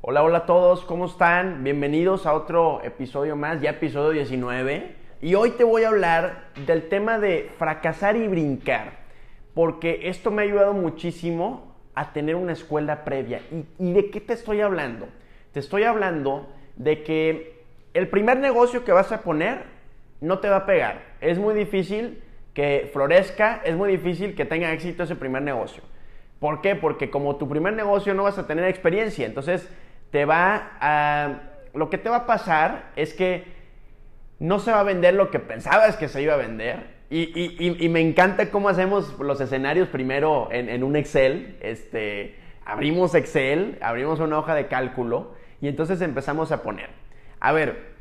Hola, hola a todos, ¿cómo están? Bienvenidos a otro episodio más, ya episodio 19. Y hoy te voy a hablar del tema de fracasar y brincar, porque esto me ha ayudado muchísimo a tener una escuela previa. ¿Y, de qué te estoy hablando? Te estoy hablando de que el primer negocio que vas a poner no te va a pegar. Es muy difícil que florezca, es muy difícil que tenga éxito ese primer negocio. ¿Por qué? Porque como tu primer negocio no vas a tener experiencia, entonces te va a... Lo que te va a pasar es que no se va a vender lo que pensabas que se iba a vender. Y, me encanta cómo hacemos los escenarios primero en, en, un Excel. Este, abrimos Excel, abrimos una hoja de cálculo y entonces empezamos a poner. A ver,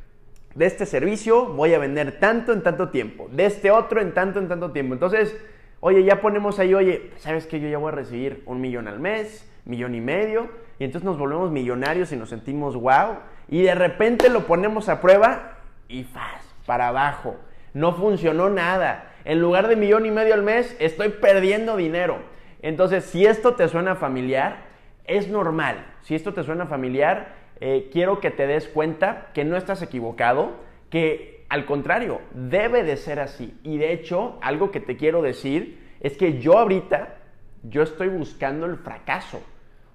de este servicio voy a vender tanto en tanto tiempo. De este otro en tanto en tanto tiempo. Entonces, oye, ya ponemos ahí, oye, ¿sabes que yo ya voy a recibir un millón al mes, millón y medio? Y entonces nos volvemos millonarios y nos sentimos wow. Y de repente lo ponemos a prueba y ¡faz! Para abajo. No funcionó nada. En lugar de millón y medio al mes, estoy perdiendo dinero. Entonces, si esto te suena familiar, es normal. Si esto te suena familiar, eh, quiero que te des cuenta que no estás equivocado, que al contrario, debe de ser así. Y de hecho, algo que te quiero decir es que yo ahorita, yo estoy buscando el fracaso.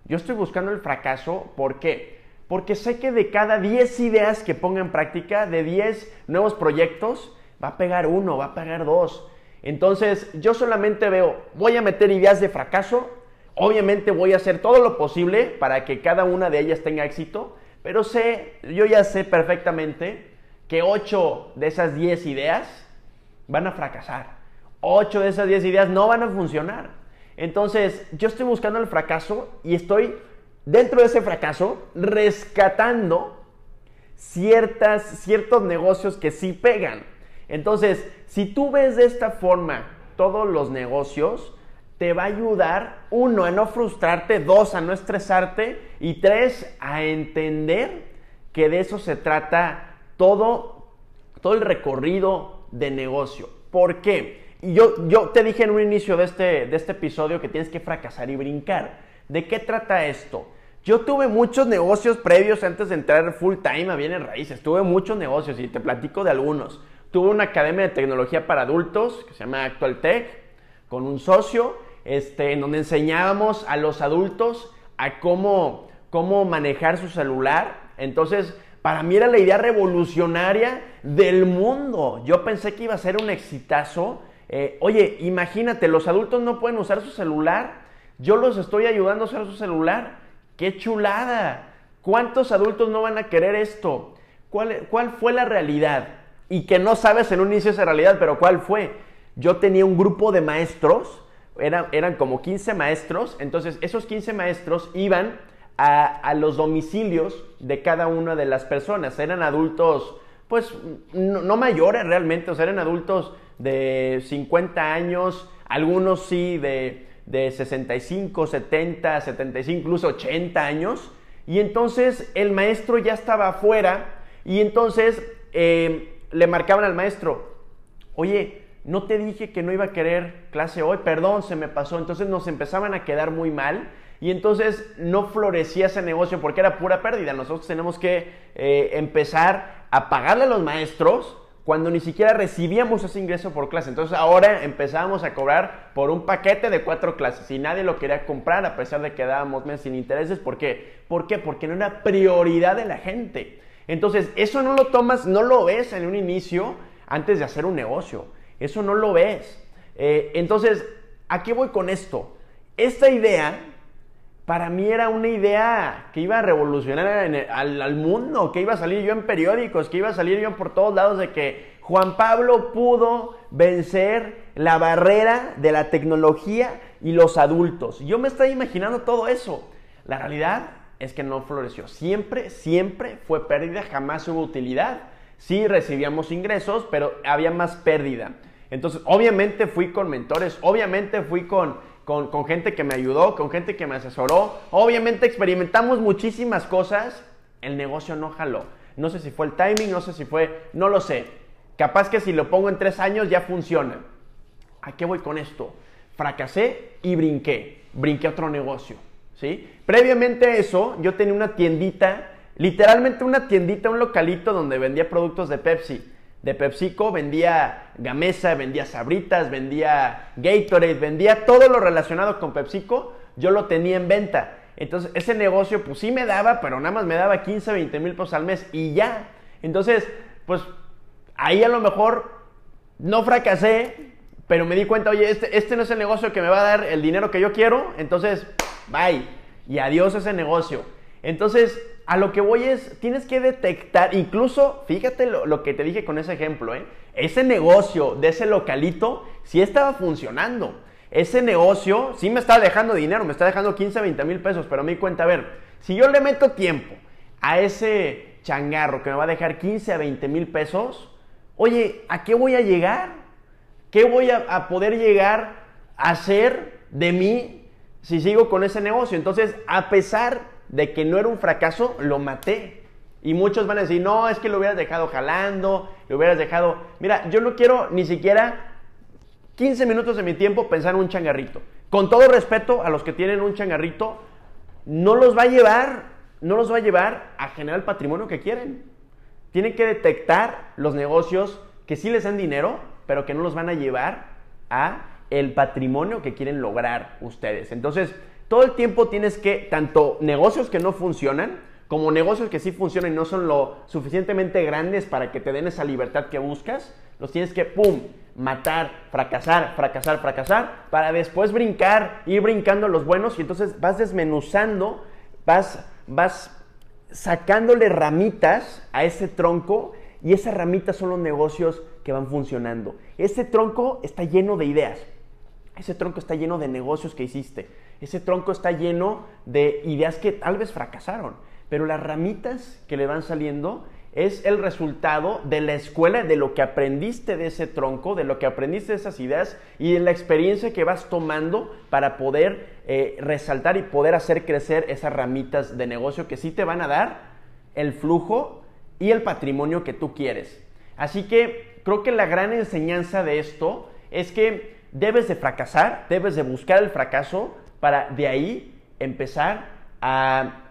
Yo estoy buscando el fracaso, ¿por qué? Porque sé que de cada 10 ideas que ponga en práctica, de 10 nuevos proyectos, va a pegar uno, va a pegar dos. Entonces, yo solamente veo, voy a meter ideas de fracaso, obviamente voy a hacer todo lo posible para que cada una de ellas tenga éxito, pero sé, yo ya sé perfectamente que 8 de esas 10 ideas van a fracasar. 8 de esas 10 ideas no van a funcionar. Entonces, yo estoy buscando el fracaso y estoy dentro de ese fracaso rescatando ciertas, ciertos negocios que sí pegan. Entonces, si tú ves de esta forma todos los negocios, te va a ayudar, uno, a no frustrarte, dos, a no estresarte y tres, a entender que de eso se trata todo, todo el recorrido de negocio. ¿Por qué? Y yo, yo te dije en un inicio de este, de este episodio que tienes que fracasar y brincar. ¿De qué trata esto? Yo tuve muchos negocios previos antes de entrar full time a bienes raíces. Tuve muchos negocios y te platico de algunos. Tuve una academia de tecnología para adultos que se llama Actual Tech con un socio este, en donde enseñábamos a los adultos a cómo, cómo manejar su celular. Entonces, para mí era la idea revolucionaria del mundo. Yo pensé que iba a ser un exitazo eh, oye, imagínate, los adultos no pueden usar su celular. Yo los estoy ayudando a usar su celular. ¡Qué chulada! ¿Cuántos adultos no van a querer esto? ¿Cuál, fue la realidad? Y que no sabes en un inicio esa realidad, pero ¿cuál fue? Yo tenía un grupo de maestros, eran, eran como 15 maestros, entonces esos 15 maestros iban a, los domicilios de cada una de las personas. Eran adultos, pues no, mayores realmente, o sea, eran adultos de 50 años, algunos sí de, de 65, 70, 75, incluso 80 años. Y entonces el maestro ya estaba afuera y entonces eh, le marcaban al maestro, oye, no te dije que no iba a querer clase hoy, perdón, se me pasó. Entonces nos empezaban a quedar muy mal y entonces no florecía ese negocio porque era pura pérdida. Nosotros tenemos que eh, empezar a pagarle a los maestros cuando ni siquiera recibíamos ese ingreso por clase. Entonces ahora empezábamos a cobrar por un paquete de cuatro clases y nadie lo quería comprar a pesar de que dábamos meses sin intereses. ¿Por qué? ¿Por qué? Porque no era prioridad de la gente. Entonces eso no lo tomas, no lo ves en un inicio antes de hacer un negocio. Eso no lo ves. Eh, entonces, ¿a qué voy con esto? Esta idea para mí era una idea que iba a revolucionar al, mundo, que iba a salir yo en periódicos, que iba a salir yo por todos lados de que Juan Pablo pudo vencer la barrera de la tecnología y los adultos. Yo me estaba imaginando todo eso. La realidad es que no floreció. Siempre, siempre fue pérdida, jamás hubo utilidad. Sí recibíamos ingresos, pero había más pérdida. Entonces, obviamente fui con mentores, obviamente fui con con, gente que me ayudó, con gente que me asesoró. Obviamente experimentamos muchísimas cosas, el negocio no jaló. No sé si fue el timing, no sé si fue, no lo sé. Capaz que si lo pongo en tres años ya funciona. ¿A qué voy con esto? Fracasé y brinqué. Brinqué otro negocio. ¿sí? Previamente a eso, yo tenía una tiendita, literalmente una tiendita, un localito donde vendía productos de Pepsi. De PepsiCo vendía Gamesa, vendía Sabritas, vendía Gatorade, vendía todo lo relacionado con PepsiCo, yo lo tenía en venta. Entonces, ese negocio, pues sí me daba, pero nada más me daba 15, 20 mil pesos al mes y ya. Entonces, pues ahí a lo mejor no fracasé, pero me di cuenta, oye, este, este no es el negocio que me va a dar el dinero que yo quiero, entonces, bye. Y adiós ese negocio. Entonces, a lo que voy es, tienes que detectar, incluso, fíjate lo, lo que te dije con ese ejemplo, ¿eh? ese negocio de ese localito sí estaba funcionando ese negocio sí me está dejando dinero, me está dejando 15, 20 mil pesos, pero me di cuenta, a ver, si yo le meto tiempo a ese changarro que me va a dejar 15 a 20 mil pesos, oye, ¿a qué voy a llegar? ¿Qué voy a, a poder llegar a hacer de mí si sigo con ese negocio? Entonces, a pesar de que no era un fracaso, lo maté. Y muchos van a decir, no, es que lo hubieras dejado jalando, lo hubieras dejado... Mira, yo no quiero ni siquiera 15 minutos de mi tiempo pensar en un changarrito. Con todo respeto a los que tienen un changarrito, no los va a llevar, no los va a llevar a generar el patrimonio que quieren. Tienen que detectar los negocios que sí les dan dinero, pero que no los van a llevar a el patrimonio que quieren lograr ustedes. Entonces, todo el tiempo tienes que, tanto negocios que no funcionan, como negocios que sí funcionan y no son lo suficientemente grandes para que te den esa libertad que buscas, los tienes que, ¡pum!, matar, fracasar, fracasar, fracasar, para después brincar, ir brincando los buenos y entonces vas desmenuzando, vas, vas sacándole ramitas a ese tronco y esas ramitas son los negocios que van funcionando. Ese tronco está lleno de ideas. Ese tronco está lleno de negocios que hiciste. Ese tronco está lleno de ideas que tal vez fracasaron. Pero las ramitas que le van saliendo es el resultado de la escuela, de lo que aprendiste de ese tronco, de lo que aprendiste de esas ideas y de la experiencia que vas tomando para poder eh, resaltar y poder hacer crecer esas ramitas de negocio que sí te van a dar el flujo y el patrimonio que tú quieres. Así que creo que la gran enseñanza de esto es que debes de fracasar, debes de buscar el fracaso para de ahí empezar a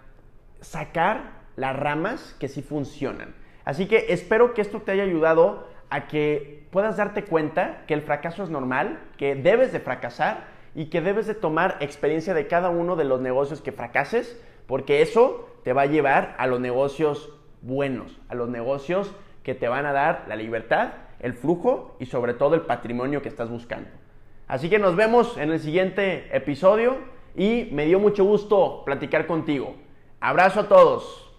sacar las ramas que sí funcionan. Así que espero que esto te haya ayudado a que puedas darte cuenta que el fracaso es normal, que debes de fracasar y que debes de tomar experiencia de cada uno de los negocios que fracases, porque eso te va a llevar a los negocios buenos, a los negocios que te van a dar la libertad, el flujo y sobre todo el patrimonio que estás buscando. Así que nos vemos en el siguiente episodio y me dio mucho gusto platicar contigo. Abrazo a todos.